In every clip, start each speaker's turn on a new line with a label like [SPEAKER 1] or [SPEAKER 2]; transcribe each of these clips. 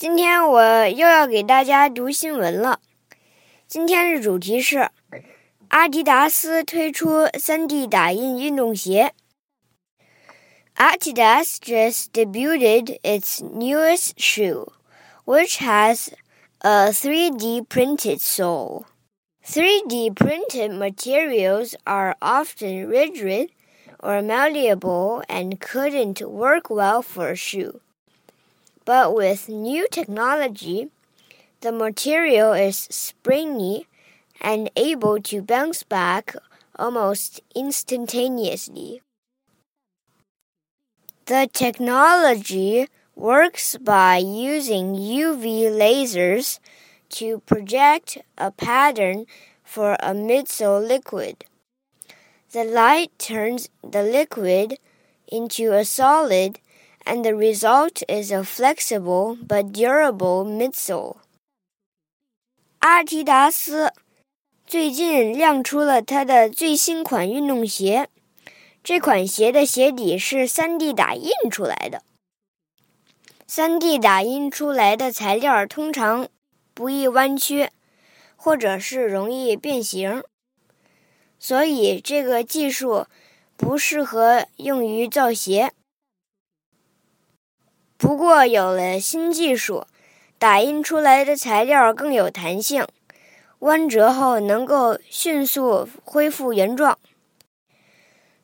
[SPEAKER 1] 今天我又要给大家读新闻了。今天的主题是阿迪达斯推出 3D 打印运动鞋。Adidas just debuted its newest shoe, which has a 3D printed sole. 3D printed materials are often rigid or malleable and couldn't work well for a shoe. But with new technology, the material is springy and able to bounce back almost instantaneously. The technology works by using UV lasers to project a pattern for a midsole liquid. The light turns the liquid into a solid and the result is a flexible but durable midsole. 阿迪达斯最近亮出了它的最新款运动鞋，这款鞋的鞋底是 3D 打印出来的。3D 打印出来的材料通常不易弯曲，或者是容易变形，所以这个技术不适合用于造鞋。 不过，有了新技术，打印出来的材料更有弹性，弯折后能够迅速恢复原状。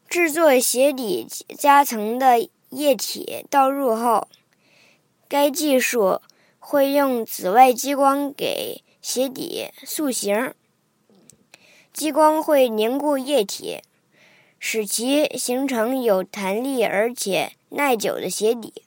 [SPEAKER 1] 制作鞋底夹层的液体倒入后，该技术会用紫外激光给鞋底塑形，激光会凝固液体，使其形成有弹力而且耐久的鞋底。